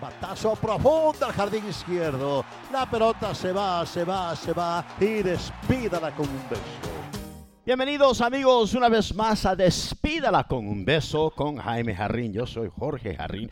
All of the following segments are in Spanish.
Batazo profundo al jardín izquierdo. La pelota se va, se va, se va y despídala con un beso. Bienvenidos amigos una vez más a Despídala con un beso con Jaime Jarrín. Yo soy Jorge Jarrín.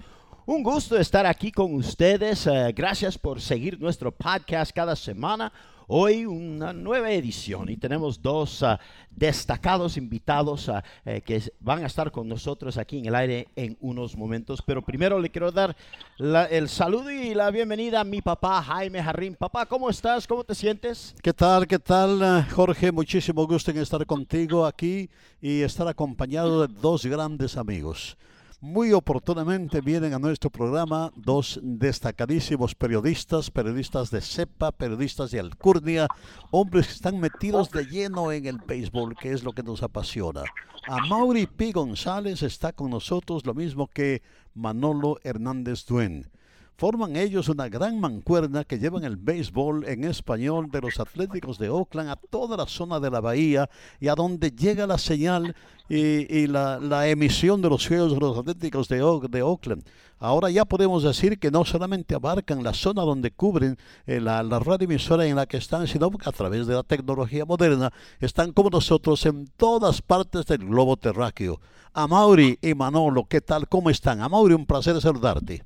Un gusto estar aquí con ustedes. Eh, gracias por seguir nuestro podcast cada semana. Hoy una nueva edición y tenemos dos ah, destacados invitados ah, eh, que van a estar con nosotros aquí en el aire en unos momentos. Pero primero le quiero dar el saludo y la bienvenida a mi papá Jaime Jarrín. Papá, ¿cómo estás? ¿Cómo te sientes? ¿Qué tal? ¿Qué tal, ah, Jorge? Muchísimo gusto en estar contigo aquí y estar acompañado de dos grandes amigos. Muy oportunamente vienen a nuestro programa dos destacadísimos periodistas, periodistas de cepa, periodistas de alcurnia, hombres que están metidos de lleno en el béisbol, que es lo que nos apasiona. A Mauri P. González está con nosotros, lo mismo que Manolo Hernández Duen. Forman ellos una gran mancuerna que llevan el béisbol en español de los Atléticos de Oakland a toda la zona de la bahía y a donde llega la señal y, la, emisión de los juegos de los Atléticos de, Oakland. Ahora ya podemos decir que no solamente abarcan la zona donde cubren eh, la, la radioemisora en la que están, sino que a través de la tecnología moderna están como nosotros en todas partes del globo terráqueo. A Mauri y Manolo, ¿qué tal? ¿Cómo están? A Mauri, un placer saludarte.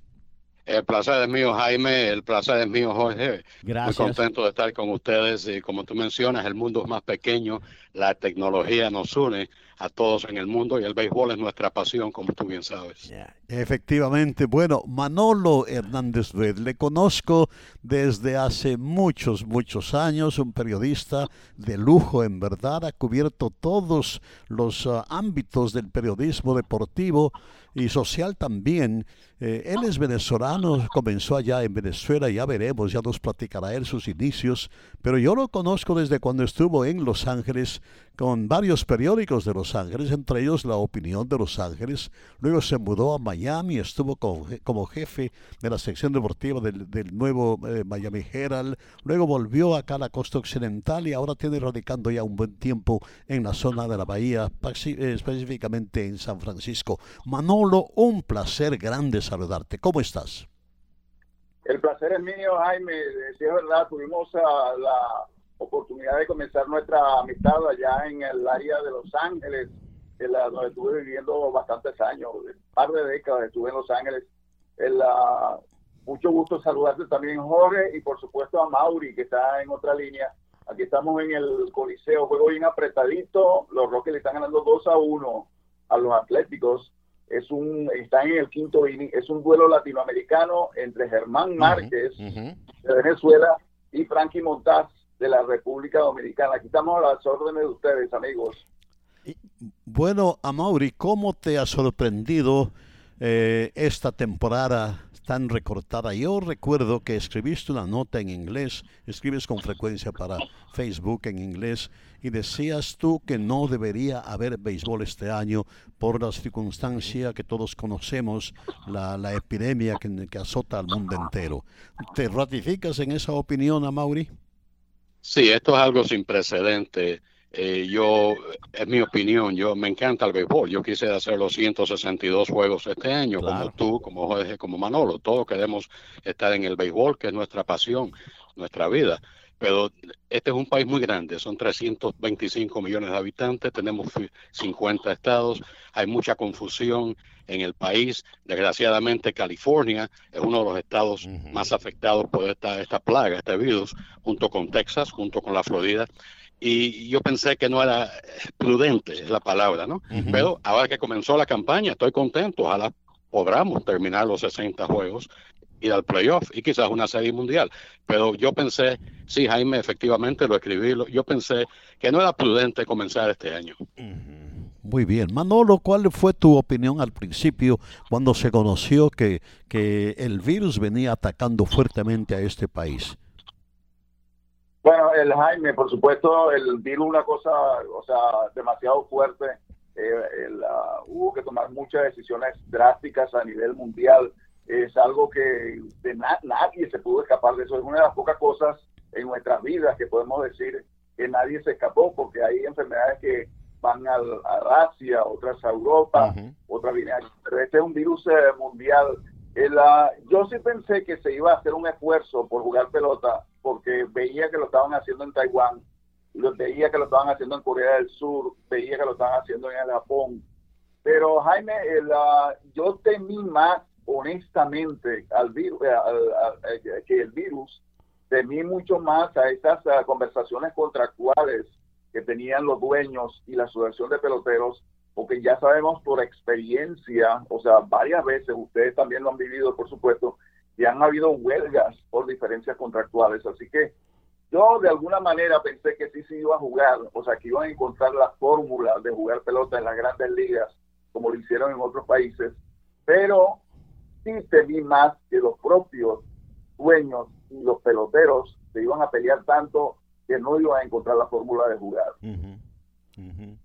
El placer es mío, Jaime. El placer es mío, Jorge. Gracias. Muy contento de estar con ustedes. Y como tú mencionas, el mundo es más pequeño. La tecnología nos une a todos en el mundo y el béisbol es nuestra pasión, como tú bien sabes. Efectivamente. Bueno, Manolo Hernández le conozco desde hace muchos, muchos años. Un periodista de lujo, en verdad. Ha cubierto todos los ah, ámbitos del periodismo deportivo y social también. Eh, él es venezolano, comenzó allá en Venezuela, ya veremos, ya nos platicará él sus inicios, pero yo lo conozco desde cuando estuvo en Los Ángeles con varios periódicos de Los Ángeles, entre ellos La Opinión de Los Ángeles. Luego se mudó a Miami, estuvo como, jefe de la sección deportiva del, nuevo eh, Miami Herald. Luego volvió acá a la costa occidental y ahora tiene radicando ya un buen tiempo en la zona de la bahía, eh, específicamente en San Francisco. Manolo, un placer grande saludarte. ¿Cómo estás? El placer es mío, Jaime. Si es verdad, tuvimos la oportunidad de comenzar nuestra amistad allá en el área de Los Ángeles, en la, donde estuve viviendo bastantes años, un par de décadas estuve en Los Ángeles. En la, mucho gusto saludarte también, Jorge, y por supuesto a Mauri, que está en otra línea. Aquí estamos en el Coliseo, juego bien apretadito. Los Rockets le están ganando 2 a 1 a los Atléticos. Es un, están en el quinto inning. Es un duelo latinoamericano entre Germán Márquez de Venezuela y Frankie Montaz de la República Dominicana. Aquí estamos a las órdenes de ustedes, amigos. Bueno, Amaury, ¿cómo te ha sorprendido eh, esta temporada tan recortada? Yo recuerdo que escribiste una nota en inglés, escribes con frecuencia para Facebook en inglés, y decías tú que no debería haber béisbol este año por la circunstancia que todos conocemos, la, epidemia que, que, azota al mundo entero. ¿Te ratificas en esa opinión, Amaury? Sí, esto es algo sin precedente. Eh, yo, es mi opinión, yo me encanta el béisbol. Yo quise hacer los 162 juegos este año, como tú, como Jorge, como Manolo. Todos queremos estar en el béisbol, que es nuestra pasión, nuestra vida. pero este es un país muy grande, son 325 millones de habitantes, tenemos 50 estados, hay mucha confusión en el país. Desgraciadamente, California es uno de los estados más afectados por esta, esta plaga, este virus, junto con Texas, junto con la Florida. Y yo pensé que no era prudente, la palabra, ¿no? Pero ahora que comenzó la campaña, estoy contento. Ojalá podamos terminar los 60 juegos ir al playoff y quizás una serie mundial. Pero yo pensé, sí, Jaime, efectivamente lo escribí, yo pensé que no era prudente comenzar este año. Muy bien. Manolo, ¿cuál fue tu opinión al principio cuando se conoció que, que el virus venía atacando fuertemente a este país? Bueno, el Jaime, por supuesto, el virus una cosa, o sea, demasiado fuerte. Eh, ah, hubo que tomar muchas decisiones drásticas a nivel mundial es algo que de nadie se pudo escapar de eso. Es una de las pocas cosas en nuestras vidas que podemos decir que nadie se escapó, porque hay enfermedades que van a, a Asia, otras a Europa, otras vienen. Pero este es un virus eh, mundial. Yo sí pensé que se iba a hacer un esfuerzo por jugar pelota, porque veía que lo estaban haciendo en Taiwán, veía que lo estaban haciendo en Corea del Sur, veía que lo estaban haciendo en el Japón. Pero Jaime, yo temí más honestamente al virus, eh, eh, que el virus temí mucho más a estas conversaciones contractuales que tenían los dueños y la asociación de peloteros, porque ya sabemos por experiencia, o sea, varias veces, ustedes también lo han vivido, por supuesto, y han habido huelgas por diferencias contractuales. Así que yo de alguna manera pensé que sí se iba a jugar, o sea, que iban a encontrar la fórmula de jugar pelota en las grandes ligas, como lo hicieron en otros países, pero sí temí más que los propios dueños y los peloteros se iban a pelear tanto que no iban a encontrar la fórmula de jugar.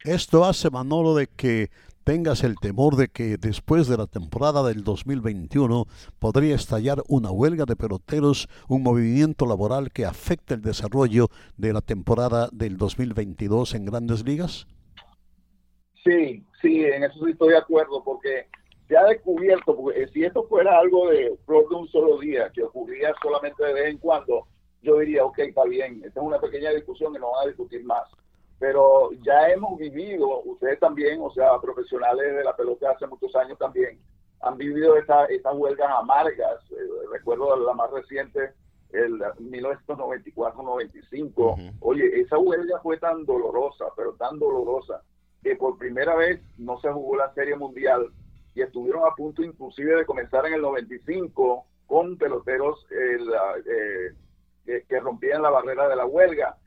Esto hace, Manolo, de que tengas el temor de que después de la temporada del 2021 podría estallar una huelga de peloteros, un movimiento laboral que afecte el desarrollo de la temporada del 2022 en grandes ligas? Sí, sí, en eso sí estoy de acuerdo, porque se ha descubierto, porque eh, si esto fuera algo de flor de un solo día, que ocurría solamente de vez en cuando, yo diría, ok, está bien, esta es una pequeña discusión que no van a discutir más. Pero ya hemos vivido, ustedes también, o sea, profesionales de la pelota hace muchos años también, han vivido estas huelgas amargas. Eh, recuerdo la más reciente, el 1994-95. Oye, esa huelga fue tan dolorosa, pero tan dolorosa, que por primera vez no se jugó la Serie Mundial y estuvieron a punto inclusive de comenzar en el 95 con peloteros eh, que, rompían la barrera de la huelga.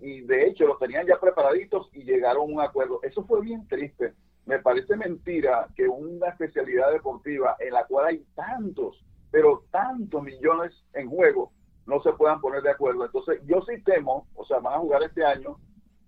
Y de hecho los tenían ya preparaditos y llegaron a un acuerdo. Eso fue bien triste. Me parece mentira que una especialidad deportiva en la cual hay tantos, pero tantos millones en juego, no se puedan poner de acuerdo. Entonces yo sí temo, o sea, van a jugar este año,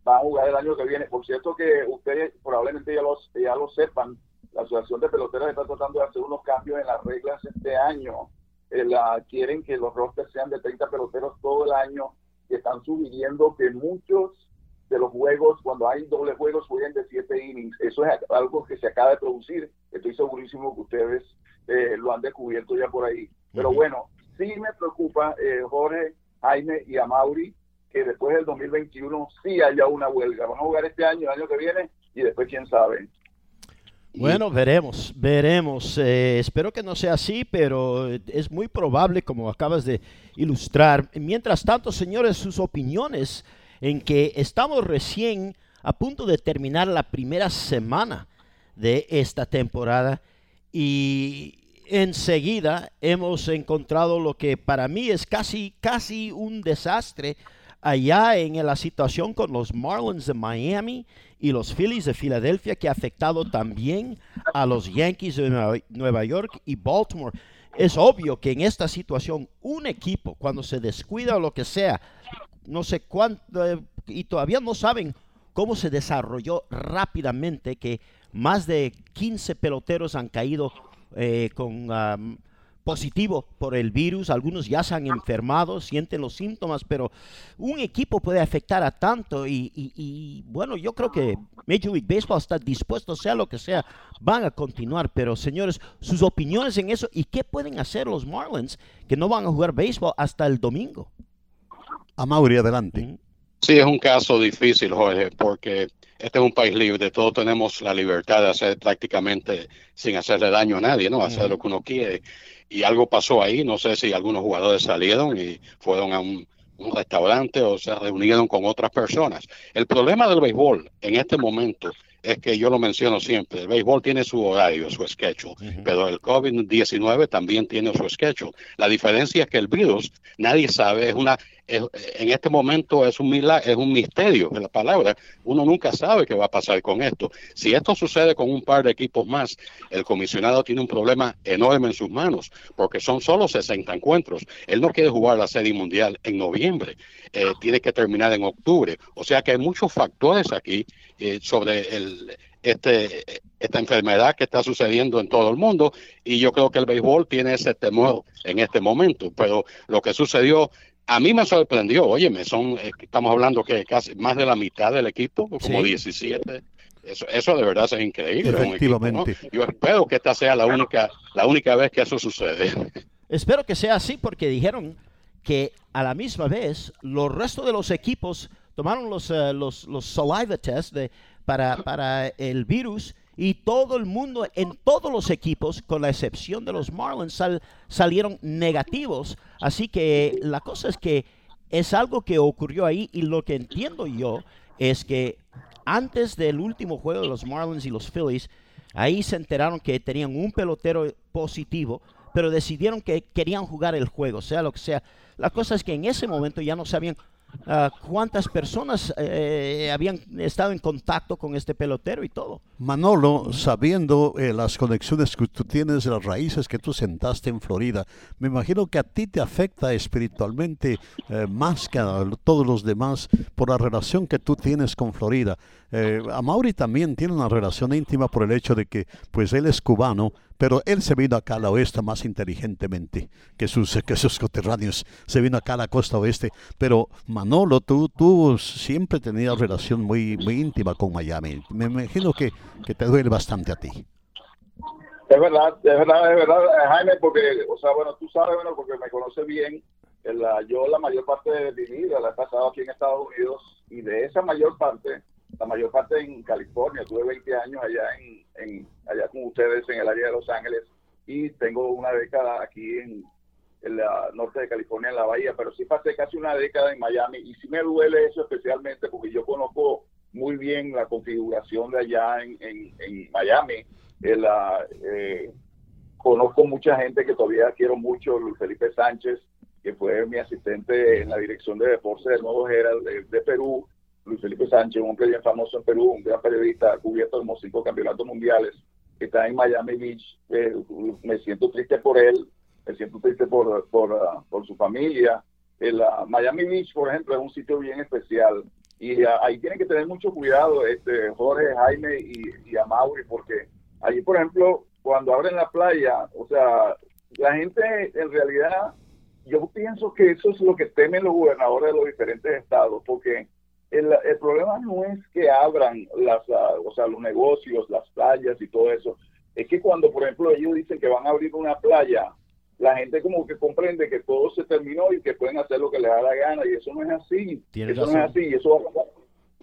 van a jugar el año que viene. Por cierto que ustedes probablemente ya, los, ya lo sepan, la Asociación de Peloteros está tratando de hacer unos cambios en las reglas este año. Eh, quieren que los rosters sean de 30 peloteros todo el año y están sugiriendo que muchos de los juegos, cuando hay doble juegos, jueguen de 7 innings. Eso es algo que se acaba de producir. Estoy segurísimo que ustedes eh, lo han descubierto ya por ahí. Pero bueno, sí me preocupa, eh, Jorge, Jaime y a Mauri, que después del 2021 sí haya una huelga. Van a jugar este año, el año que viene, y después quién sabe. Bueno, veremos, veremos. Eh, espero que no sea así, pero es muy probable, como acabas de ilustrar. Mientras tanto, señores, sus opiniones en que estamos recién a punto de terminar la primera semana de esta temporada y enseguida hemos encontrado lo que para mí es casi, casi un desastre allá en la situación con los Marlins de Miami y los Phillies de Filadelfia que ha afectado también a los Yankees de Nueva York y Baltimore. Es obvio que en esta situación un equipo cuando se descuida o lo que sea, no sé cuánto, y todavía no saben cómo se desarrolló rápidamente que más de 15 peloteros han caído eh, con positivo por el virus, algunos ya se han enfermado, sienten los síntomas, pero un equipo puede afectar a tanto y, bueno, yo creo que Major League Baseball está dispuesto, sea lo que sea, van a continuar, pero señores, sus opiniones en eso y qué pueden hacer los Marlins que no van a jugar béisbol hasta el domingo. A Mauri, adelante. Sí, es un caso difícil, Jorge, porque este es un país libre, todos tenemos la libertad de hacer prácticamente sin hacerle daño a nadie, ¿no? Hacer lo que uno quiere. Y algo pasó ahí, no sé si algunos jugadores salieron y fueron a un, restaurante o se reunieron con otras personas. El problema del béisbol en este momento es que yo lo menciono siempre, el béisbol tiene su horario, su schedule, pero el COVID-19 también tiene su schedule. La diferencia es que el virus, nadie sabe, es una en este momento es un es un misterio de la palabra. Uno nunca sabe qué va a pasar con esto. Si esto sucede con un par de equipos más, el comisionado tiene un problema enorme en sus manos, porque son solo 60 encuentros. Él no quiere jugar la Serie Mundial en noviembre, eh, tiene que terminar en octubre. O sea que hay muchos factores aquí eh, sobre el, este, esta enfermedad que está sucediendo en todo el mundo y yo creo que el béisbol tiene ese temor en este momento, pero lo que sucedió a mí me sorprendió, óyeme, son, eh, estamos hablando que casi más de la mitad del equipo, como 17. Eso, eso de verdad es increíble. Efectivamente. Yo espero que esta sea la única, la única vez que eso sucede. Espero que sea así porque dijeron que a la misma vez los restos de los equipos tomaron los, uh, los, los saliva tests de, para, para el virus y todo el mundo en todos los equipos, con la excepción de los Marlins, salieron negativos. Así que la cosa es que es algo que ocurrió ahí y lo que entiendo yo es que antes del último juego de los Marlins y los Phillies, ahí se enteraron que tenían un pelotero positivo, pero decidieron que querían jugar el juego, sea lo que sea. La cosa es que en ese momento ya no sabían Ah, cuántas personas eh, habían estado en contacto con este pelotero y todo. Manolo, sabiendo eh, las conexiones que tú tienes, las raíces que tú sentaste en Florida, me imagino que a ti te afecta espiritualmente eh, más que a todos los demás por la relación que tú tienes con Florida. a Mauri también tiene una relación íntima por el hecho de que pues él es cubano pero él se vino acá a la oeste más inteligentemente que sus, que sus coterráneos. Se vino acá a la costa oeste. Pero Manolo, tú, tú siempre tenías relación muy, muy íntima con Miami. Me imagino que, que te duele bastante a ti. Es verdad, es verdad, es verdad, Jaime, porque, o sea, bueno, tú sabes, bueno, porque me conoce bien, la, yo la mayor parte de mi vida la he pasado aquí en Estados Unidos y de esa mayor parte, la mayor parte en California, tuve 20 años allá en, en, allá con ustedes en el área de Los Ángeles y tengo una década aquí en, el norte de California, en la bahía, pero sí pasé casi una década en Miami y sí me duele eso especialmente porque yo conozco muy bien la configuración de allá en, en, Miami. eh, conozco mucha gente que todavía quiero mucho, Luis Felipe Sánchez, que fue mi asistente en la dirección de deportes del Nuevo Herald de Perú, Luis Felipe Sánchez, un hombre bien famoso en Perú, un gran periodista, ha cubierto como cinco campeonatos mundiales, está en Miami Beach. Eh, me siento triste por él, me siento triste por, por, uh, por su familia. El, uh, Miami Beach, por ejemplo, es un sitio bien especial y ahí tienen que tener mucho cuidado este Jorge, Jaime y, y Amaury, porque allí, por ejemplo, cuando abren la playa, o sea, la gente en realidad, yo pienso que eso es lo que temen los gobernadores de los diferentes estados, porque el, el, problema no es que abran las, ah, o sea, los negocios, las playas y todo eso. Es que cuando, por ejemplo, ellos dicen que van a abrir una playa, la gente como que comprende que todo se terminó y que pueden hacer lo que les da la gana y eso no es así. Eso no es así. Eso va a pasar,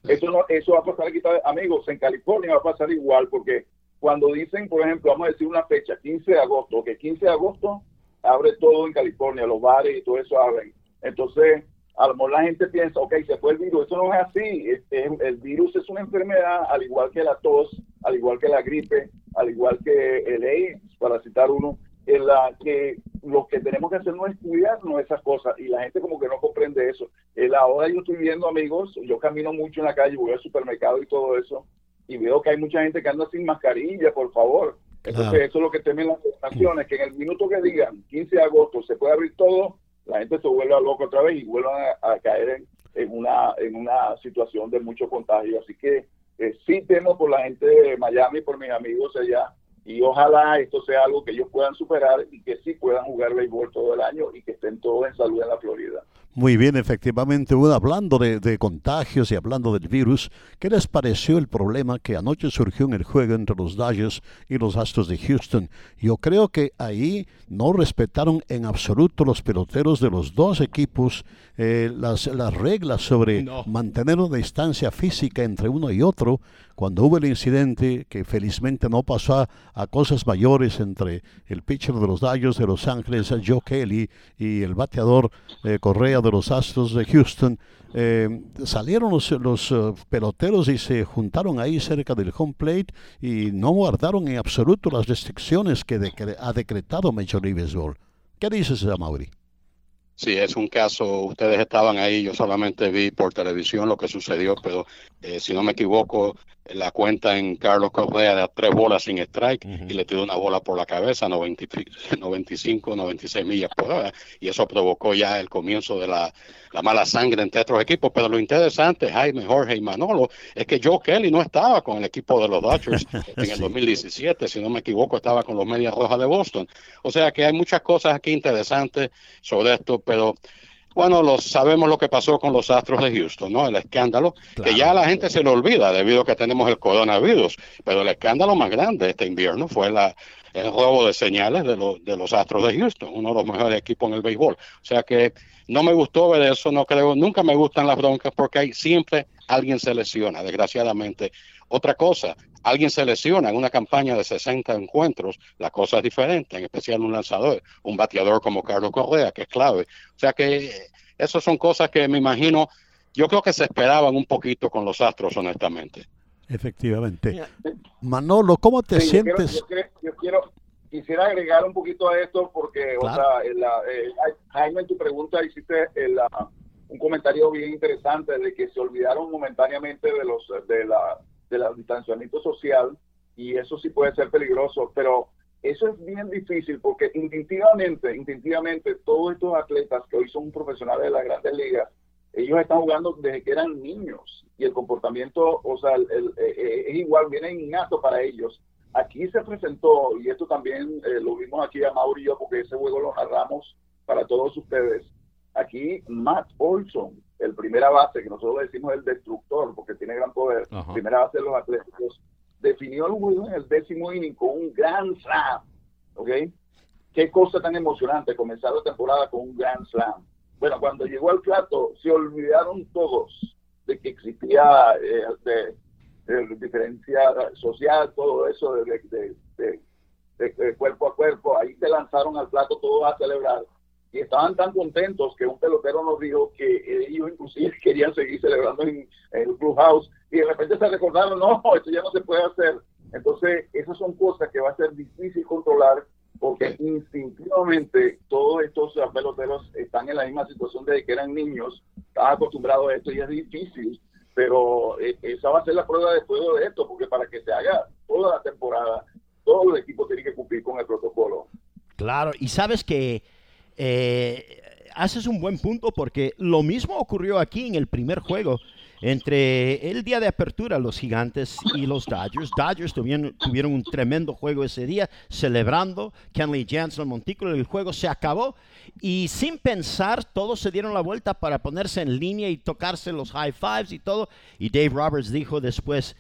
eso, no, eso va a pasar aquí, amigos, en California va a pasar igual porque cuando dicen, por ejemplo, vamos a decir una fecha, 15 de agosto, que 15 de agosto abre todo en California, los bares y todo eso abren. Entonces, a lo mejor la gente piensa, ok, se fue el virus. Eso no es así. el virus es una enfermedad, al igual que la tos, al igual que la gripe, al igual que el AIDS, para citar uno, en la que lo que tenemos que hacer no es cuidarnos esas cosas y la gente como que no comprende eso. El, ahora yo estoy viendo amigos, yo camino mucho en la calle, voy al supermercado y todo eso, y veo que hay mucha gente que anda sin mascarilla, por favor. Entonces eso es lo que temen las naciones, que en el minuto que digan 15 de agosto se puede abrir todo, la gente se vuelve a loco otra vez y vuelve a, caer en, una, en una situación de mucho contagio. Así que eh, sí temo por la gente de Miami, por mis amigos allá, y ojalá esto sea algo que ellos puedan superar y que sí puedan jugar béisbol todo el año y que estén todos en salud en la Florida. Muy bien, efectivamente, bueno, hablando de, contagios y hablando del virus, ¿qué les pareció el problema que anoche surgió en el juego entre los Dodgers y los Astros de Houston? Yo creo que ahí no respetaron en absoluto los peloteros de los dos equipos eh, las, las, reglas sobre mantener una distancia física entre uno y otro. Cuando hubo el incidente, que felizmente no pasó a, cosas mayores entre el pitcher de los Dodgers de Los Ángeles, Joe Kelly, y el bateador eh, Correa de los Astros de Houston, eh, salieron los, los eh, peloteros y se juntaron ahí cerca del home plate y no guardaron en absoluto las restricciones que ha decretado Major League Baseball. ¿Qué dices, Mauri? Sí, es un caso, ustedes estaban ahí, yo solamente vi por televisión lo que sucedió, pero si no me equivoco, la cuenta en Carlos Correa de tres bolas sin strike y le tiró una bola por la cabeza, 95, 96 millas por hora, y eso provocó ya el comienzo de la, mala sangre entre otros equipos. Pero lo interesante, Jaime, Jorge y Manolo, es que Joe Kelly no estaba con el equipo de los Dodgers en el 2017, si no me equivoco, estaba con los Medias Rojas de Boston. O sea que hay muchas cosas aquí interesantes sobre esto, pero bueno, lo, sabemos lo que pasó con los Astros de Houston, ¿no? El escándalo, que ya la gente se lo olvida debido a que tenemos el coronavirus, pero el escándalo más grande este invierno fue la, el robo de señales de, de los Astros de Houston, uno de los mejores equipos en el béisbol. O sea que no me gustó ver eso, no creo, nunca me gustan las broncas porque hay, siempre alguien se lesiona, desgraciadamente. Otra cosa, alguien se lesiona en una campaña de 60 encuentros, la cosa es diferente, en especial un lanzador, un bateador como Carlos Correa, que es clave. O sea que esas son cosas que me imagino, yo creo que se esperaban un poquito con los Astros, honestamente. Efectivamente. Manolo, ¿cómo te sientes? Yo quiero, quisiera agregar un poquito a esto porque, o sea, eh, Jaime, en tu pregunta hiciste un comentario bien interesante de que se olvidaron momentáneamente de los de la del distanciamiento social y eso sí puede ser peligroso, pero eso es bien difícil porque instintivamente, instintivamente todos estos atletas que hoy son profesionales de las grandes ligas, ellos están jugando desde que eran niños y el comportamiento, o sea, el, eh, eh, es igual, viene innato para ellos. Aquí se presentó, y esto también eh, lo vimos aquí a Mauri y yo, porque ese juego lo narramos para todos ustedes. Aquí Matt Olson, el primera base, que nosotros decimos el destructor, porque tiene gran poder, primera base de los Atléticos, definió el juego en el décimo inning con un gran slam. ¿Ok? Qué cosa tan emocionante comenzar la temporada con un gran slam. Bueno, cuando llegó al plato, se olvidaron todos de que existía eh, de, diferencia social, todo eso de, de, cuerpo a cuerpo. Ahí se lanzaron al plato todos a celebrar y estaban tan contentos que un pelotero nos dijo que ellos inclusive querían seguir celebrando en, el clubhouse y de repente se recordaron, no, esto ya no se puede hacer. Entonces, esas son cosas que va a ser difícil controlar porque instintivamente todos estos peloteros están en la misma situación desde que eran niños, estaban acostumbrados a esto y es difícil, pero eh, esa va a ser la prueba de fuego de esto, porque para que se haga toda la temporada, todos los equipos tienen que cumplir con el protocolo. Claro, y sabes que eh, haces un buen punto porque lo mismo ocurrió aquí en el primer juego entre el día de apertura, los gigantes y los Dodgers. Dodgers tuvieron, un tremendo juego ese día, celebrando Kenley Jansen, Montículo. El juego se acabó y sin pensar, todos se dieron la vuelta para ponerse en línea y tocarse los high fives y todo. Y Dave Roberts dijo después,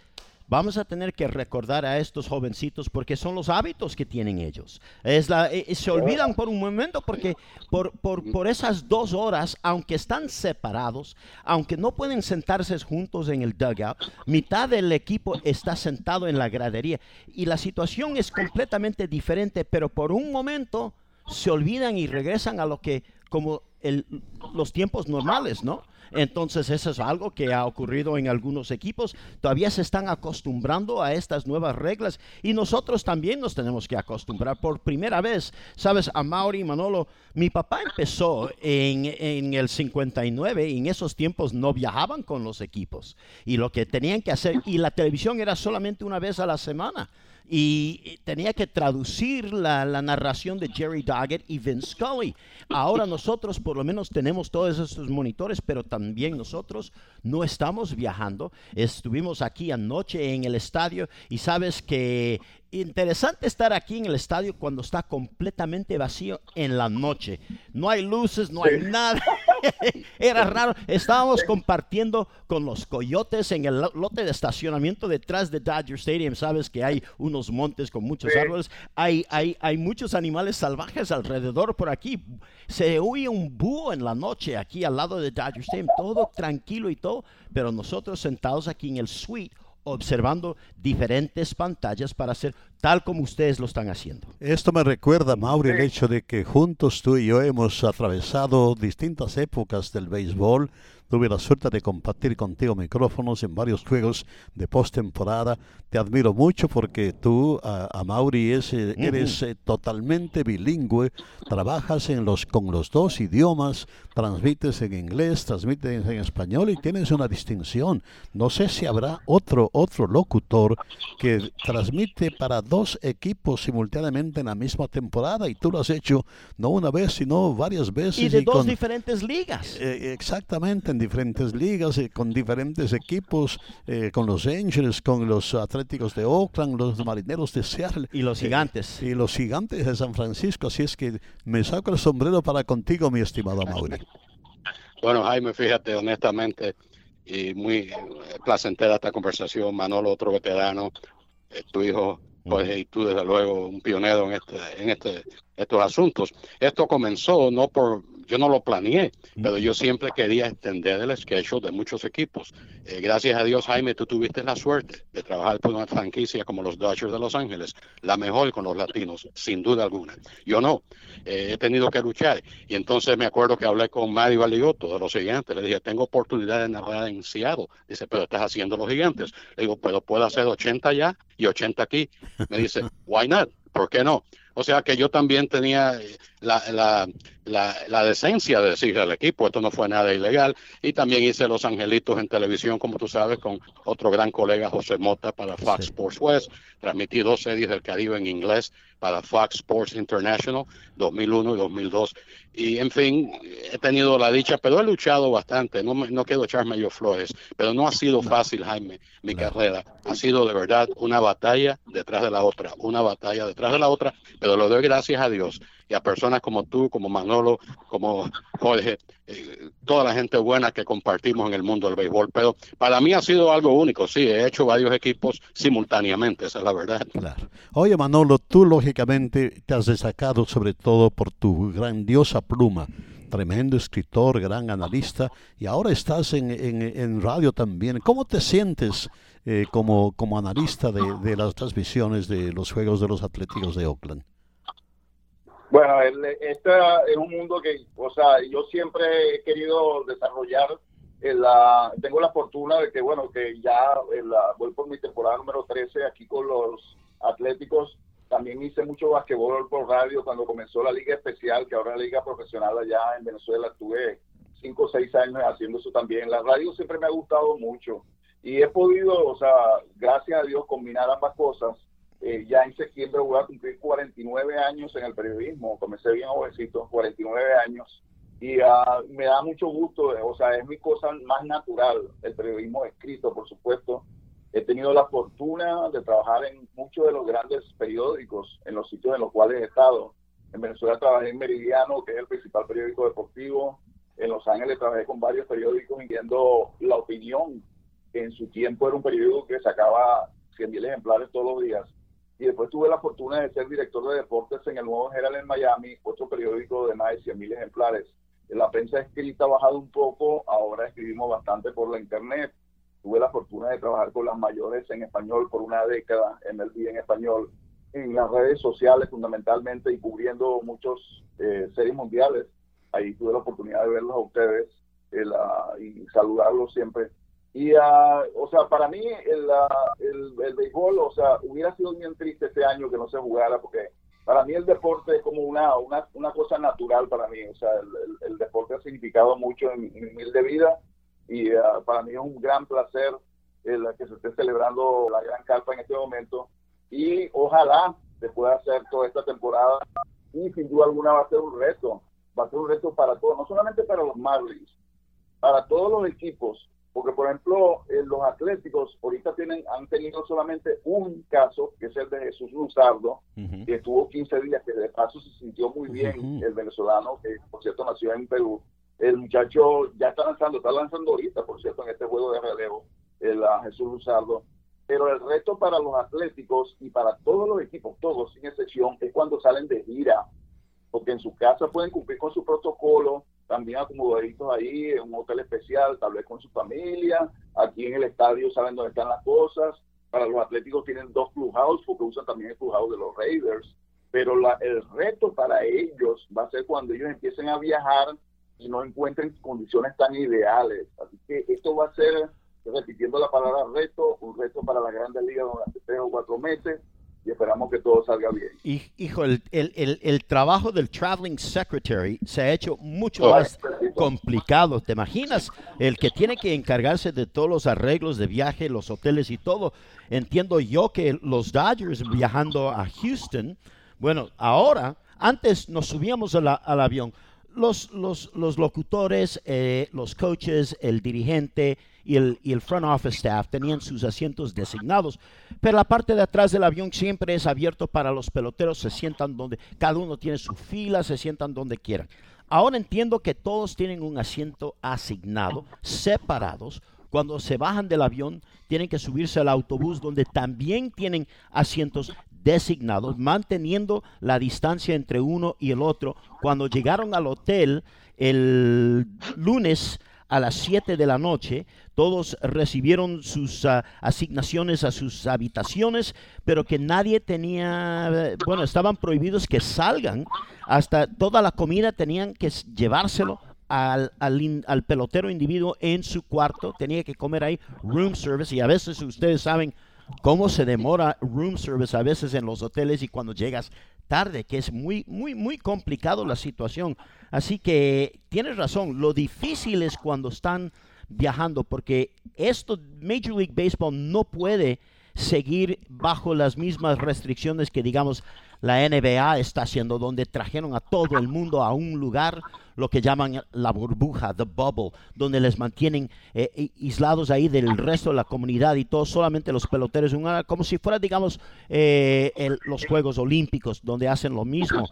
Vamos a tener que recordar a estos jovencitos porque son los hábitos que tienen ellos. Es la, eh, eh, se olvidan por un momento porque por, por, por, esas dos horas, aunque están separados, aunque no pueden sentarse juntos en el dugout, mitad del equipo está sentado en la gradería y la situación es completamente diferente, pero por un momento se olvidan y regresan a lo que como el, los tiempos normales, ¿no? Entonces eso es algo que ha ocurrido en algunos equipos. Todavía se están acostumbrando a estas nuevas reglas y nosotros también nos tenemos que acostumbrar. Por primera vez, sabes, a Mauri Manolo, mi papá empezó en, en el 59 y en esos tiempos no viajaban con los equipos y lo que tenían que hacer, y la televisión era solamente una vez a la semana y tenía que traducir la, narración de Jerry Doggett y Vince Scully. Ahora nosotros por lo menos tenemos todos estos monitores, pero también nosotros no estamos viajando. Estuvimos aquí anoche en el estadio y sabes que interesante estar aquí en el estadio cuando está completamente vacío en la noche. No hay luces, no hay nada. Era raro. Estábamos compartiendo con los coyotes en el lote de estacionamiento detrás de Dodger Stadium. Sabes que hay unos montes con muchos árboles. Hay, hay, hay muchos animales salvajes alrededor por aquí. Se oye un búho en la noche aquí al lado de Dodger Stadium. Todo tranquilo y todo. Pero nosotros sentados aquí en el suite observando diferentes pantallas para hacer tal como ustedes lo están haciendo. Esto me recuerda, Mauri, el hecho de que juntos tú y yo hemos atravesado distintas épocas del béisbol Tuve la suerte de compartir contigo micrófonos en varios juegos de postemporada. Te admiro mucho porque tú, a, Mauri, eh, eres eh, totalmente bilingüe, trabajas en los, con los dos idiomas, transmites en inglés, transmites en español y tienes una distinción. No sé si habrá otro, otro locutor que transmite para dos equipos simultáneamente en la misma temporada y tú lo has hecho no una vez, sino varias veces. Y de dos diferentes ligas. Eh, exactamente, en diferentes ligas, eh, con diferentes equipos, eh, con los Angels, con los Atléticos de Oakland, los Marineros de Seattle. Y los Gigantes. y los Gigantes de San Francisco. Así es que me saco el sombrero para contigo, mi estimado Mauri. Bueno, Jaime, fíjate, honestamente, y muy placentera esta conversación. Manolo, otro veterano, tu hijo pues, y tú desde luego un pionero en este en este estos asuntos esto comenzó no por yo no lo planeé, pero yo siempre quería extender el schedule de muchos equipos. Eh, gracias a Dios, Jaime, tú tuviste la suerte de trabajar por una franquicia como los Dodgers de Los Ángeles, la mejor con los latinos, sin duda alguna. Yo no, eh, he tenido que luchar. Y entonces me acuerdo que hablé con Mario Valiotto de los gigantes, le dije, tengo oportunidad de narrar en Seattle. Dice, pero estás haciendo los gigantes. Le digo, pero puedo hacer 80 allá y 80 aquí. Me dice, why not? ¿Por qué no? O sea que yo también tenía eh, la, la, la, decencia de decirle al equipo, esto no fue nada ilegal. Y también hice Los Angelitos en televisión, como tú sabes, con otro gran colega, José Mota, para Fox Sports West. Transmití dos series del Caribe en inglés para Fox Sports International, 2001 y 2002. Y en fin, he tenido la dicha, pero he luchado bastante. No, no quiero echarme yo flores, pero no ha sido fácil, Jaime, mi carrera. Ha sido de verdad una batalla detrás de la otra, una batalla detrás de la otra, pero lo doy gracias a Dios y a personas como tú, como Manolo, como Jorge, eh, toda la gente buena que compartimos en el mundo del béisbol. Pero para mí ha sido algo único, sí, he hecho varios equipos simultáneamente, esa es la verdad. Claro. Oye, Manolo, tú lógicamente te has destacado sobre todo por tu grandiosa pluma tremendo escritor, gran analista, y ahora estás en, en, radio también. ¿Cómo te sientes eh, como, como analista de, de, las transmisiones de los Juegos de los Atléticos de Oakland? Bueno, este es un mundo que, o sea, yo siempre he querido desarrollar. La, tengo la fortuna de que, bueno, que ya la, voy por mi temporada número 13 aquí con los Atléticos. También hice mucho basquetbol por radio cuando comenzó la Liga Especial, que ahora es la Liga Profesional allá en Venezuela. Estuve cinco o seis años haciendo eso también. La radio siempre me ha gustado mucho y he podido, o sea, gracias a Dios, combinar ambas cosas eh, ya en septiembre voy a cumplir 49 años en el periodismo, comencé bien jovencito, 49 años, y ah, me da mucho gusto, o sea, es mi cosa más natural, el periodismo escrito, por supuesto. He tenido la fortuna de trabajar en muchos de los grandes periódicos, en los sitios en los cuales he estado. En Venezuela trabajé en Meridiano, que es el principal periódico deportivo. En Los Ángeles trabajé con varios periódicos, incluyendo La Opinión, en su tiempo era un periódico que sacaba 100.000 ejemplares todos los días y después tuve la fortuna de ser director de deportes en el Nuevo Herald en Miami, otro periódico de más de 100 mil ejemplares. La prensa escrita ha bajado un poco, ahora escribimos bastante por la internet. Tuve la fortuna de trabajar con las mayores en español por una década, en el día en español, en las redes sociales fundamentalmente y cubriendo muchos eh, series mundiales. Ahí tuve la oportunidad de verlos a ustedes y saludarlos siempre y, uh, o sea, para mí el, el, el, béisbol, o sea, hubiera sido bien triste este año que no se jugara, porque para mí el deporte es como una, una, una cosa natural para mí. O sea, el, el, deporte ha significado mucho en, mi de vida y uh, para mí es un gran placer el que se esté celebrando la Gran Carpa en este momento. Y ojalá se pueda hacer toda esta temporada y sin duda alguna va a ser un reto. Va a ser un reto para todos, no solamente para los Marlins, para todos los equipos porque, por ejemplo, eh, los atléticos ahorita tienen, han tenido solamente un caso, que es el de Jesús Luzardo, que estuvo 15 días, que de paso se sintió muy bien, el venezolano, que por cierto nació en Perú, el muchacho ya está lanzando, está lanzando ahorita, por cierto, en este juego de relevo, el Jesús Luzardo. Pero el reto para los atléticos y para todos los equipos, todos sin excepción, es cuando salen de gira, porque en su casa pueden cumplir con su protocolo, también acomodaditos ahí en un hotel especial, tal vez con su familia, aquí en el estadio saben dónde están las cosas. Para los atléticos tienen dos clubhouse porque usan también el clubhouse de los Raiders. Pero la, el reto para ellos va a ser cuando ellos empiecen a viajar y no encuentren condiciones tan ideales. Así que esto va a ser, repitiendo la palabra reto, un reto para la Grandes Ligas durante tres o cuatro meses y esperamos que todo salga bien. Hijo, el, el, el, trabajo del Traveling Secretary se ha hecho mucho más complicado. ¿Te imaginas? El que tiene que encargarse de todos los arreglos de viaje, los hoteles y todo. Entiendo yo que los Dodgers viajando a Houston, bueno, ahora, antes nos subíamos al avión los, los, los locutores, eh, los coaches, el dirigente y el, y el, front office staff tenían sus asientos designados, pero la parte de atrás del avión siempre es abierto para los peloteros, se sientan donde, cada uno tiene su fila, se sientan donde quieran. Ahora entiendo que todos tienen un asiento asignado, separados. Cuando se bajan del avión, tienen que subirse al autobús donde también tienen asientos designados, manteniendo la distancia entre uno y el otro. Cuando llegaron al hotel el lunes a las 7 de la noche, todos recibieron sus ah, asignaciones a sus habitaciones, pero que nadie tenía, bueno, estaban prohibidos que salgan, hasta toda la comida tenían que llevárselo al, al, pelotero individuo en su cuarto, tenía que comer ahí room service y a veces ustedes saben cómo se demora room service a veces en los hoteles y cuando llegas tarde, que es muy, muy, muy complicado la situación. Así que tienes razón, lo difícil es cuando están viajando, porque esto, Major League Baseball no puede seguir bajo las mismas restricciones que digamos la NBA está haciendo, donde trajeron a todo el mundo a un lugar, lo que llaman la burbuja, the bubble, donde les mantienen eh, aislados ahí del resto de la comunidad y todos solamente los peloteros, como si fuera, digamos, eh, los Juegos Olímpicos, donde hacen lo mismo.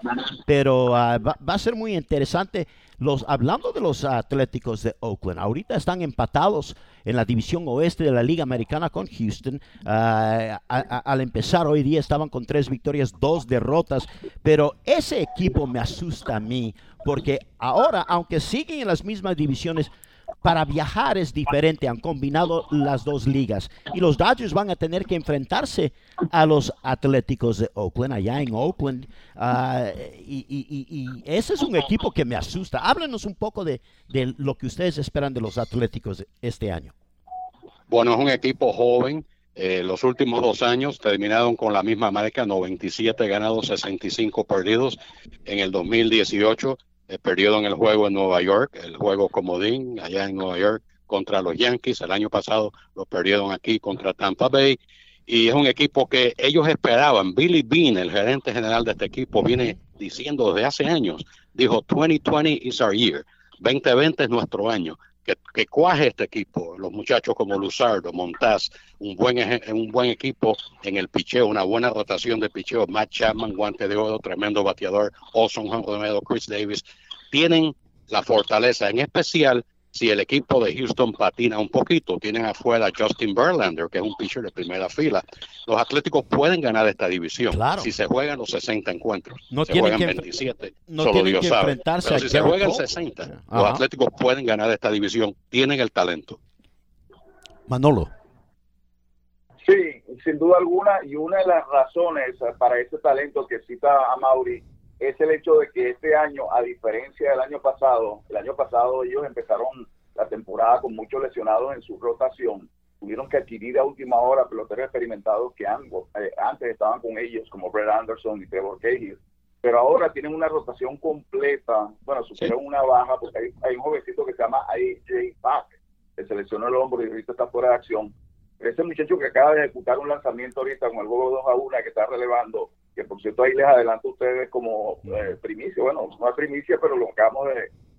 Pero ah, va, a ser muy interesante. Los, hablando de los Atléticos de Oakland, ahorita están empatados en la división oeste de la Liga Americana con Houston. Ah, al empezar hoy día estaban con tres victorias, dos derrotas, pero ese equipo me asusta a mí porque ahora, aunque siguen en las mismas divisiones, para viajar es diferente, han combinado las dos ligas y los Dodgers van a tener que enfrentarse a los Atléticos de Oakland, allá en Oakland, ah, y, ese es un equipo que me asusta. Háblenos un poco de, de lo que ustedes esperan de los Atléticos este año. Bueno, es un equipo joven, eh, los últimos dos años terminaron con la misma marca, 97 ganados, 65 perdidos. En el 2018 eh, perdieron el juego en Nueva York, el juego comodín allá en Nueva York contra los Yankees. El año pasado lo perdieron aquí contra Tampa Bay. Y es un equipo que ellos esperaban. Billy Bean, el gerente general de este equipo, viene diciendo desde hace años, dijo, 2020 is our year. 2020 es nuestro año que, cuaje este equipo, los muchachos como Luzardo, Montaz, un buen, un buen equipo en el picheo, una buena rotación de picheo, Matt Chapman, guante de oro, tremendo bateador, Olson Romero, Chris Davis, tienen la fortaleza, en especial si el equipo de Houston patina un poquito, tienen afuera a Justin Verlander, que es un pitcher de primera fila. Los Atléticos pueden ganar esta división si se juegan los 60 encuentros. No se juegan que, 27, no solo Dios sabe. Pero si se juegan 60, los Atléticos pueden ganar esta división, tienen el talento. Manolo. Sí, sin duda alguna, y una de las razones para ese talento que cita a Mauri es el hecho de que este año, a diferencia del año pasado, el año pasado ellos empezaron la temporada con muchos lesionados en su rotación. Tuvieron que adquirir a última hora peloteros experimentados que eh, antes estaban con ellos, como Brett Anderson y Trevor Cahill. Pero ahora tienen una rotación completa. Bueno, sufrieron una baja porque hay, un jovencito que se llama AJ Pack, que se lesionó el hombro y ahorita está fuera de acción. Ese muchacho que acaba de ejecutar un lanzamiento ahorita con el juego 2 a 1 que está relevando que por cierto ahí les adelanto a ustedes como eh, primicia, bueno, no es primicia, pero lo acabamos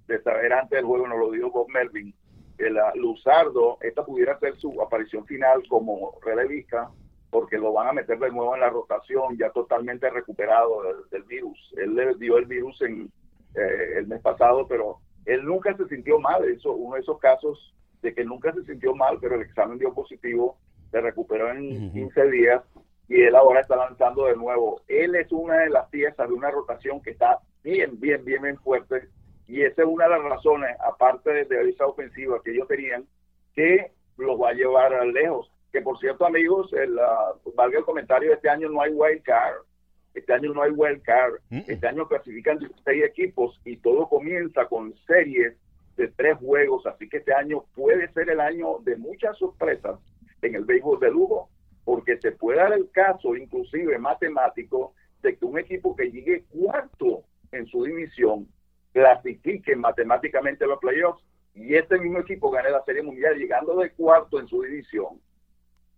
de, saber antes del juego, nos lo dijo Bob Melvin, que la Luzardo, esta pudiera ser su aparición final como relevista, porque lo van a meter de nuevo en la rotación, ya totalmente recuperado del, virus. Él le dio el virus en eh, el mes pasado, pero él nunca se sintió mal, eso, uno de esos casos de que nunca se sintió mal, pero el examen dio positivo, se recuperó en 15 días y él ahora está lanzando de nuevo. Él es una de las piezas de una rotación que está bien, bien, bien, bien fuerte y esa es una de las razones, aparte de esa ofensiva que ellos tenían, que los va a llevar a lejos. Que por cierto, amigos, el, uh, valga el comentario, este año no hay wild card. Este año no hay wild card. Este año clasifican seis equipos y todo comienza con series de tres juegos. Así que este año puede ser el año de muchas sorpresas en el béisbol de Lugo, porque se puede dar el caso, inclusive matemático, de que un equipo que llegue cuarto en su división clasifique matemáticamente los playoffs y este mismo equipo gane la Serie Mundial llegando de cuarto en su división.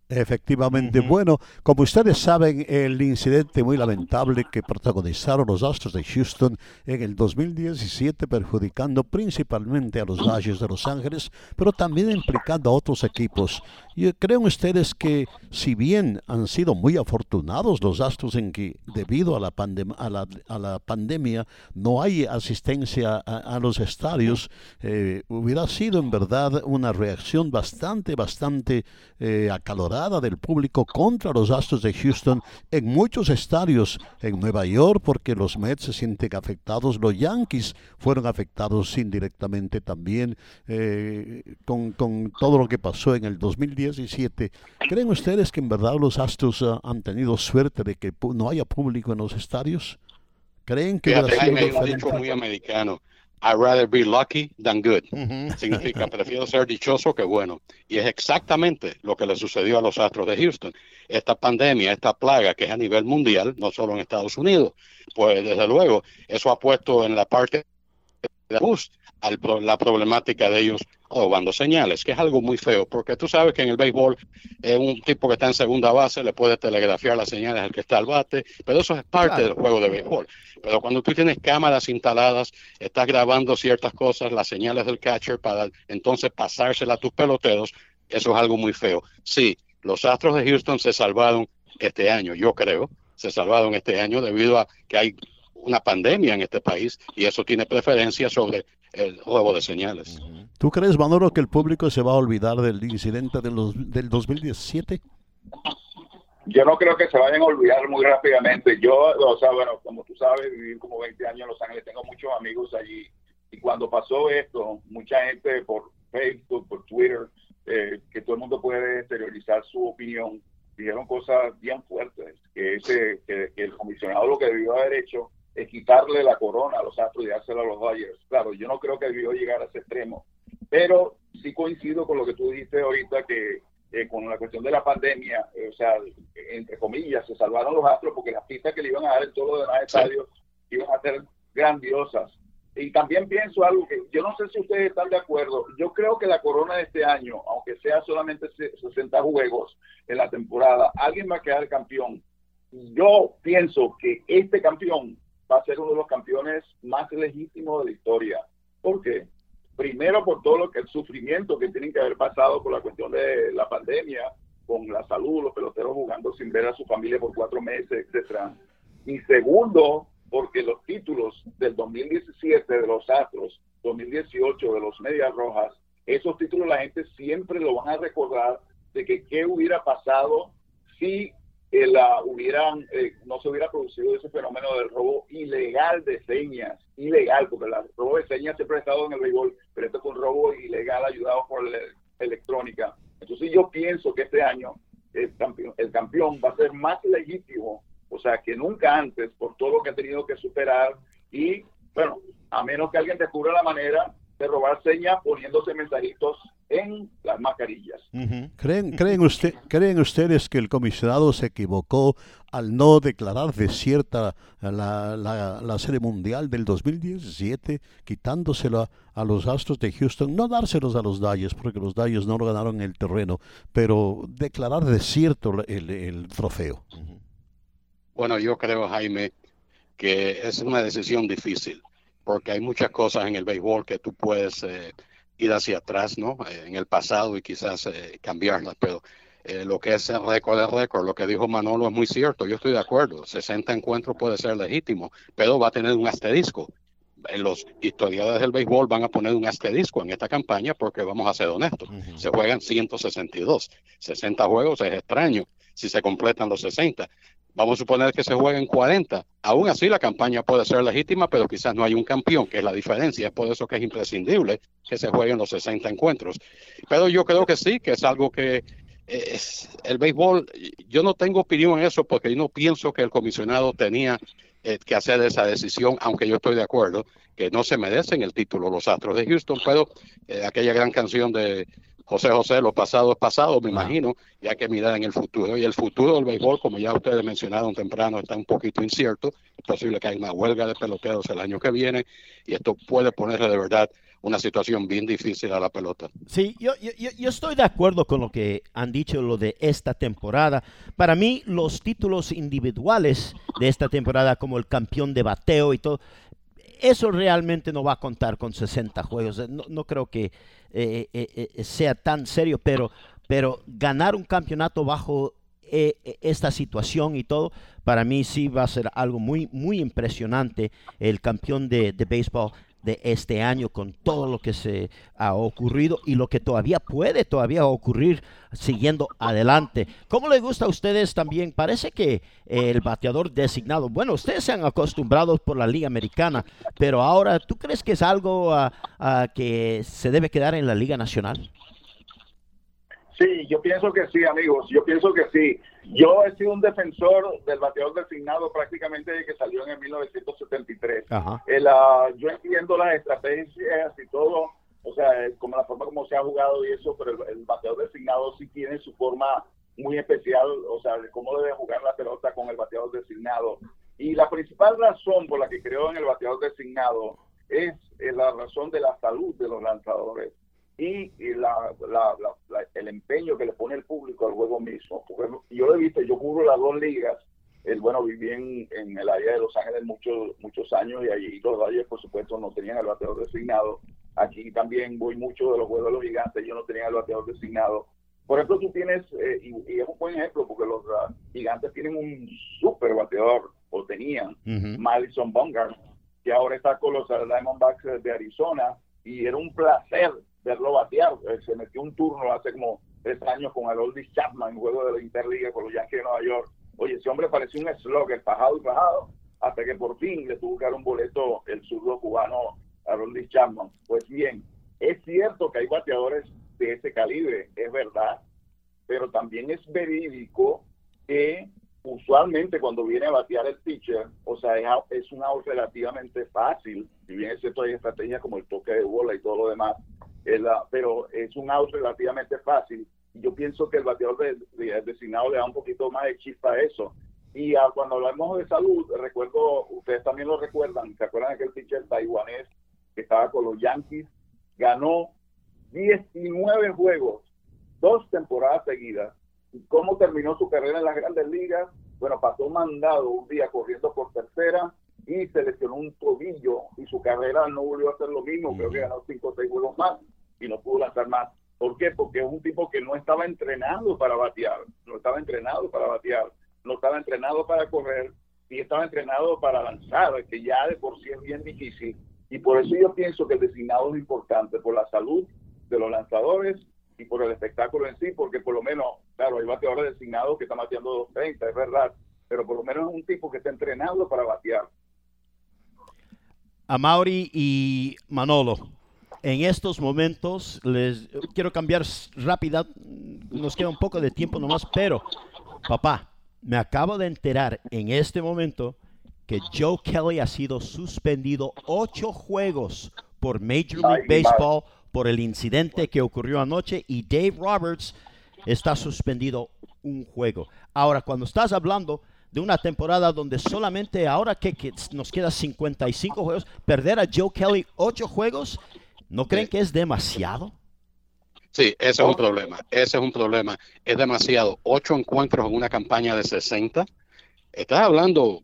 Efectivamente. Bueno, como ustedes saben, el incidente muy lamentable que protagonizaron los Astros de Houston en el 2017, perjudicando principalmente a los Dodgers de Los Ángeles, pero también implicando a otros equipos. ¿Y creen ustedes que, si bien han sido muy afortunados los Astros en que, debido a la, a la, pandemia, no hay asistencia a, los estadios, eh, hubiera sido en verdad una reacción bastante, bastante eh, acalorada del público contra los Astros de Houston en muchos estadios en Nueva York porque los Mets se sienten afectados, los Yankees fueron afectados indirectamente también eh, con, con, todo lo que pasó en el 2017. ¿Creen ustedes que en verdad los Astros ah, han tenido suerte de que no haya público en los estadios? ¿Creen que... dicho muy americano. I'd rather be lucky than good. Significa, prefiero ser dichoso que bueno. Y es exactamente lo que le sucedió a los Astros de Houston. Esta pandemia, esta plaga que es a nivel mundial, no solo en Estados Unidos, pues desde luego eso ha puesto en la parte de boost la problemática de ellos robando señales, que es algo muy feo, porque tú sabes que en el béisbol eh, un tipo que está en segunda base le puede telegrafiar las señales al que está al bate, pero eso es parte del juego de béisbol. Pero cuando tú tienes cámaras instaladas, estás grabando ciertas cosas, las señales del catcher para entonces pasárselas a tus peloteros, eso es algo muy feo. Sí, los Astros de Houston se salvaron este año, yo creo, se salvaron este año debido a que hay una pandemia en este país y eso tiene preferencia sobre el juego de señales. ¿Tú crees, Manolo, que el público se va a olvidar del incidente de los, del 2017? Yo no creo que se vayan a olvidar muy rápidamente. Yo, o sea, bueno, como tú sabes, viví como 20 años en Los Ángeles, tengo muchos amigos allí. Y cuando pasó esto, mucha gente por Facebook, por Twitter, eh, que todo el mundo puede exteriorizar su opinión, dijeron cosas bien fuertes, que, ese, que el comisionado lo que debió haber hecho es quitarle la corona a los Astros y dársela a los Dodgers. Claro, yo no creo que debió llegar a ese extremo, pero sí coincido con lo que tú dijiste ahorita, que eh, con la cuestión de la pandemia, eh, o sea, entre comillas, se salvaron los Astros porque las pistas que le iban a dar en todos los demás estadios iban a ser grandiosas. Y también pienso algo que yo no sé si ustedes están de acuerdo. Yo creo que la corona de este año, aunque sea solamente 60 juegos en la temporada, alguien va a quedar campeón. Yo pienso que este campeón va a ser uno de los campeones más legítimos de la historia. ¿Por qué? Primero por todo lo que el sufrimiento que tienen que haber pasado por la cuestión de la pandemia, con la salud, los peloteros jugando sin ver a su familia por cuatro meses, etcétera. Y segundo, porque los títulos del 2017 de los Astros, 2018 de los Medias Rojas, esos títulos la gente siempre lo van a recordar de que qué hubiera pasado si la hubieran, eh, no se hubiera producido ese fenómeno del robo ilegal de señas, ilegal, porque el robo de señas siempre ha estado en el béisbol, pero esto es un robo ilegal ayudado por la electrónica. Entonces yo pienso que este año el campeón, el campeón va a ser más legítimo, o sea, que nunca antes, por todo lo que ha tenido que superar y, bueno, a menos que alguien descubra la manera de robar señas poniéndose mensajitos en las mascarillas. ¿Creen, creen, usted, ¿Creen ustedes que el comisionado se equivocó al no declarar desierta la, la, la serie mundial del 2017, quitándosela a los Astros de Houston? No dárselos a los Dalles, porque los Dalles no lo ganaron en el terreno, pero declarar desierto el, el trofeo. Bueno, yo creo, Jaime, que es una decisión difícil porque hay muchas cosas en el béisbol que tú puedes eh, ir hacia atrás, ¿no? Eh, en el pasado y quizás eh, cambiarlas, pero lo que es el récord de récord, lo que dijo Manolo es muy cierto, yo estoy de acuerdo, 60 encuentros puede ser legítimo, pero va a tener un asterisco. los historiadores del béisbol van a poner un asterisco en esta campaña porque vamos a ser honestos. Se juegan 162. 60 juegos es extraño si se completan los 60. Vamos a suponer que se jueguen 40. Aún así la campaña puede ser legítima, pero quizás no hay un campeón, que es la diferencia. Es por eso que es imprescindible que se jueguen los 60 encuentros. Pero yo creo que sí, que es algo que es, el béisbol, yo no tengo opinión en eso porque yo no pienso que el comisionado tenía eh, que hacer esa decisión, aunque yo estoy de acuerdo que no se merecen el título los Astros de Houston, pero eh, aquella gran canción de José José, lo pasado es pasado, me imagino, y hay que mirar en el futuro. Y el futuro del béisbol, como ya ustedes mencionaron temprano, está un poquito incierto. Es posible que haya una huelga de peloteros el año que viene y esto puede ponerle de verdad una situación bien difícil a la pelota. Sí, yo, yo, yo, estoy de acuerdo con lo que han dicho, lo de esta temporada. Para mí, los títulos individuales de esta temporada, como el campeón de bateo y todo, eso realmente no va a contar con 60 juegos. No, no creo que eh, eh, eh, sea tan serio, pero, pero ganar un campeonato bajo esta situación y todo, para mí sí va a ser algo muy, muy impresionante. El campeón de, de béisbol de este año con todo lo que se ha ocurrido y lo que todavía puede todavía ocurrir siguiendo adelante. ¿Cómo le gusta a ustedes también? Parece que el bateador designado, bueno, ustedes se han acostumbrado por la Liga Americana, pero ahora, ¿tú crees que es algo ah, que se debe quedar en la Liga Nacional? Sí, yo pienso que sí, amigos, yo pienso que sí. Yo he sido un defensor del bateador designado prácticamente desde que salió en el 1973. El, yo entiendo las estrategias y todo, o sea, como la forma como se ha jugado y eso, pero el, bateador designado sí tiene su forma muy especial, o sea, de cómo debe jugar la pelota con el bateador designado. Y la principal razón por la que creo en el bateador designado es eh, la razón de la salud de los lanzadores y, la, el empeño que le pone el público al juego mismo. Porque yo lo he visto, yo cubro las dos ligas. El, bueno, viví en, en, el área de Los Ángeles muchos muchos años y allí los Dodgers, por supuesto, no tenían el bateador designado. Aquí también voy mucho de los juegos de los gigantes, yo no tenía el bateador designado. Por ejemplo, tú tienes, eh, y, es un buen ejemplo, porque los ah, gigantes tienen un super bateador, o tenían, Madison Bumgarner, que ahora está con los Diamondbacks de Arizona, y era un placer verlo batear. Eh, se metió un turno hace como tres años con Haroldis Chapman en juego de la Interliga con los Yankees de Nueva York. Oye, ese hombre parecía un slugger, bajado y bajado, hasta que por fin le tuvo que dar un boleto el zurdo cubano Haroldis Chapman. Pues bien, es cierto que hay bateadores de ese calibre, es verdad, pero también es verídico que usualmente cuando viene a batear el pitcher, o sea, es, es un out relativamente fácil, si bien es cierto hay estrategias como el toque de bola y todo lo demás, pero es un out relativamente fácil. Y yo pienso que el bateador de, designado le da un poquito más de chispa a eso. Y cuando hablamos de salud, recuerdo, ustedes también lo recuerdan, ¿se acuerdan de aquel pitcher taiwanés que estaba con los Yankees? Ganó 19 juegos, dos temporadas seguidas. ¿Y cómo terminó su carrera en las grandes ligas? Bueno, pasó mandado un día corriendo por tercera y se lesionó un tobillo y su carrera no volvió a ser lo mismo, creo que ganó 5 o 6 juegos más y no pudo lanzar más. ¿Por qué? Porque es un tipo que no estaba entrenado para batear, no estaba entrenado para batear, no estaba entrenado para correr y estaba entrenado para lanzar, que ya de por sí es bien difícil. Y por eso yo pienso que el designado es importante, por la salud de los lanzadores y por el espectáculo en sí, porque por lo menos, claro, hay bateadores designados que están bateando 230, es verdad, pero por lo menos es un tipo que está entrenado para batear. A Mauri y Manolo, en estos momentos les quiero cambiar rápida, nos queda un poco de tiempo nomás, pero papá, me acabo de enterar en este momento que Joe Kelly ha sido suspendido ocho juegos por Major League Baseball por el incidente que ocurrió anoche y Dave Roberts está suspendido un juego. Ahora, cuando estás hablando de una temporada donde solamente ahora que, que nos queda 55 juegos, perder a Joe Kelly ocho juegos ¿No creen que es demasiado? Sí, ese es un problema. Ese es un problema. Es demasiado. Ocho encuentros en una campaña de 60. Estás hablando,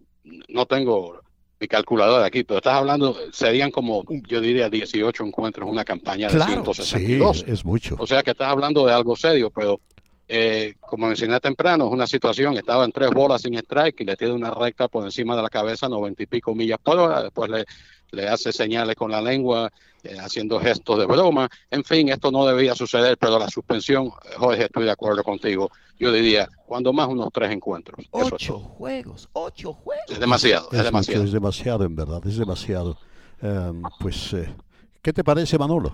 no tengo mi calculadora aquí, pero estás hablando, serían como, yo diría, 18 encuentros en una campaña de 162. Sí, es mucho. O sea que estás hablando de algo serio, pero eh, como mencioné temprano, es una situación, estaba en tres bolas sin strike y le tiene una recta por encima de la cabeza, noventa y pico millas por hora, después le le hace señales con la lengua, haciendo gestos de broma. En fin, esto no debía suceder, pero la suspensión, Jorge, estoy de acuerdo contigo. Yo diría, cuando más unos tres encuentros. Ocho juegos, ocho juegos. Es demasiado, es, demasiado. es demasiado, en verdad, es demasiado. Em, pues, eh, ¿qué te parece, Manolo?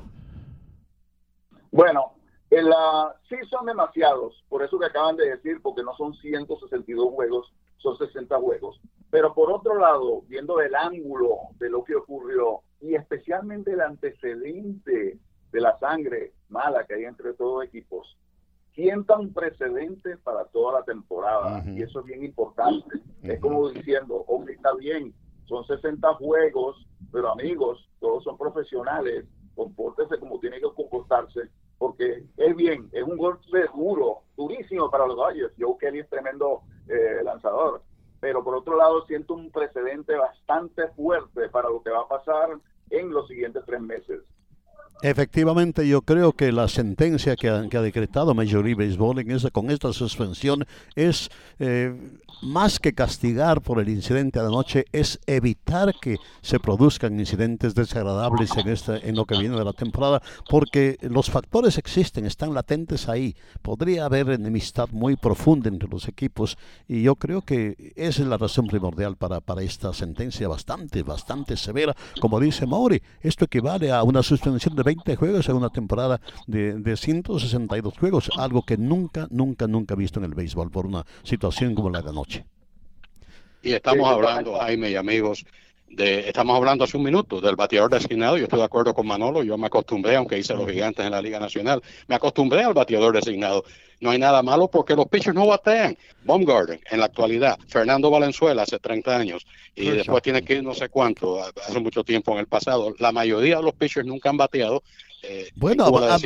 Bueno, en la, sí son demasiados, por eso que acaban de decir, porque no son 162 juegos, son 60 juegos. Pero por otro lado, viendo el ángulo de lo que ocurrió y especialmente el antecedente de la sangre mala que hay entre todos equipos, sienta un precedente para toda la temporada y eso es bien importante. Es como diciendo, hombre, está bien, son 60 juegos, pero amigos, todos son profesionales, compórtese como tiene que comportarse, porque es bien, es un golpe duro, durísimo para los Dodgers. Joe Kelly es tremendo eh, lanzador, pero por otro lado siento un precedente bastante fuerte para lo que va a pasar en los siguientes tres meses. Efectivamente, yo creo que la sentencia que ha, decretado Major League Baseball en esa, con esta suspensión es eh, más que castigar por el incidente de anoche, es evitar que se produzcan incidentes desagradables en, este, en lo que viene de la temporada, porque los factores existen, están latentes ahí. Podría haber enemistad muy profunda entre los equipos y yo creo que esa es la razón primordial para, para esta sentencia bastante, bastante severa. Como dice Mauri, esto equivale a una suspensión de 20 juegos en una temporada de, de 162 juegos, algo que nunca, nunca, nunca he visto en el béisbol por una situación como la de anoche. Y estamos hablando, Jaime y amigos, de, estamos hablando hace un minuto del bateador designado. Yo estoy de acuerdo con Manolo. Yo me acostumbré, aunque hice los gigantes en la Liga Nacional, me acostumbré al bateador designado. No hay nada malo porque los pitchers no batean. Baumgarten, en la actualidad, Fernando Valenzuela hace 30 años y después tiene que ir no sé cuánto, hace mucho tiempo en el pasado. La mayoría de los pitchers nunca han bateado. Eh, bueno, a,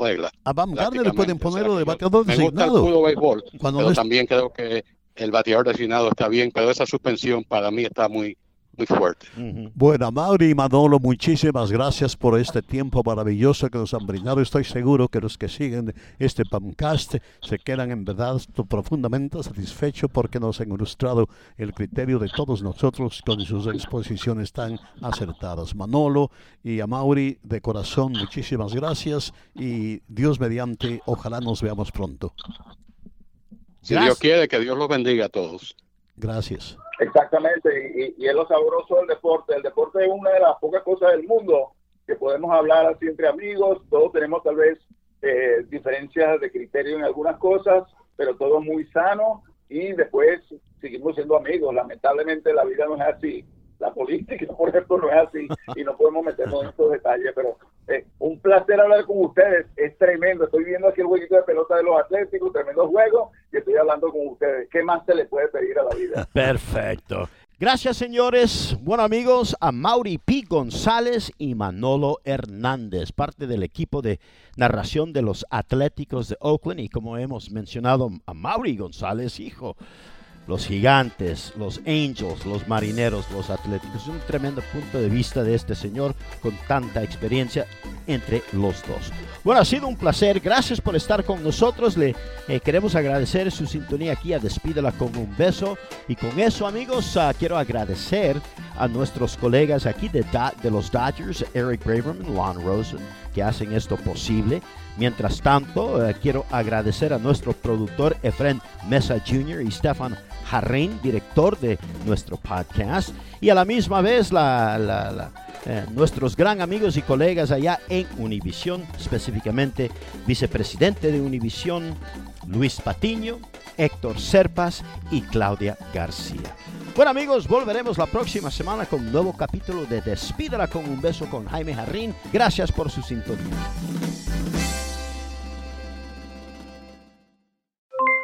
regla, a Baumgarten le pueden ponerlo de bateador designado. Me gusta el béisbol, pero también creo que el bateador designado está bien, pero esa suspensión para mí está muy, muy fuerte. Bueno, Mauri y Manolo, muchísimas gracias por este tiempo maravilloso que nos han brindado. Estoy seguro que los que siguen este podcast se quedan en verdad profundamente satisfechos porque nos han ilustrado el criterio de todos nosotros con sus exposiciones tan acertadas. Manolo y a Mauri, de corazón, muchísimas gracias y Dios mediante, ojalá nos veamos pronto. Si Dios quiere, que Dios los bendiga a todos. Gracias. Exactamente, y, es lo sabroso del deporte. El deporte es una de las pocas cosas del mundo que podemos hablar así entre amigos. Todos tenemos tal vez eh, diferencias de criterio en algunas cosas, pero todo muy sano y después seguimos siendo amigos. Lamentablemente la vida no es así. La política, por ejemplo, no es así y no podemos meternos en estos detalles, pero eh, un placer hablar con ustedes. Es tremendo. Estoy viendo aquí el jueguito de pelota de los Atléticos, tremendo juego, y estoy hablando con ustedes. ¿Qué más se le puede pedir a la vida? Perfecto. Gracias, señores. Bueno, amigos, a Mauri P. González y Manolo Hernández, parte del equipo de narración de los Atléticos de Oakland. Y como hemos mencionado, a Mauri González, hijo los gigantes, los angels, los marineros, los atléticos. Un tremendo punto de vista de este señor con tanta experiencia entre los dos. Bueno, ha sido un placer. Gracias por estar con nosotros. Le eh, queremos agradecer su sintonía aquí a Despídela con un beso. Y con eso, amigos, ah, quiero agradecer a nuestros colegas aquí de, de los Dodgers, Eric Braverman, Lon Rosen, que hacen esto posible. Mientras tanto, eh, quiero agradecer a nuestro productor Efren Mesa Jr. y Stefan Jarrín, director de nuestro podcast, y a la misma vez eh, nuestros gran amigos y colegas allá en Univisión, específicamente vicepresidente de Univisión, Luis Patiño, Héctor Serpas y Claudia García. Bueno amigos, volveremos la próxima semana con un nuevo capítulo de Despídala con un beso con Jaime Jarrín. Gracias por su sintonía.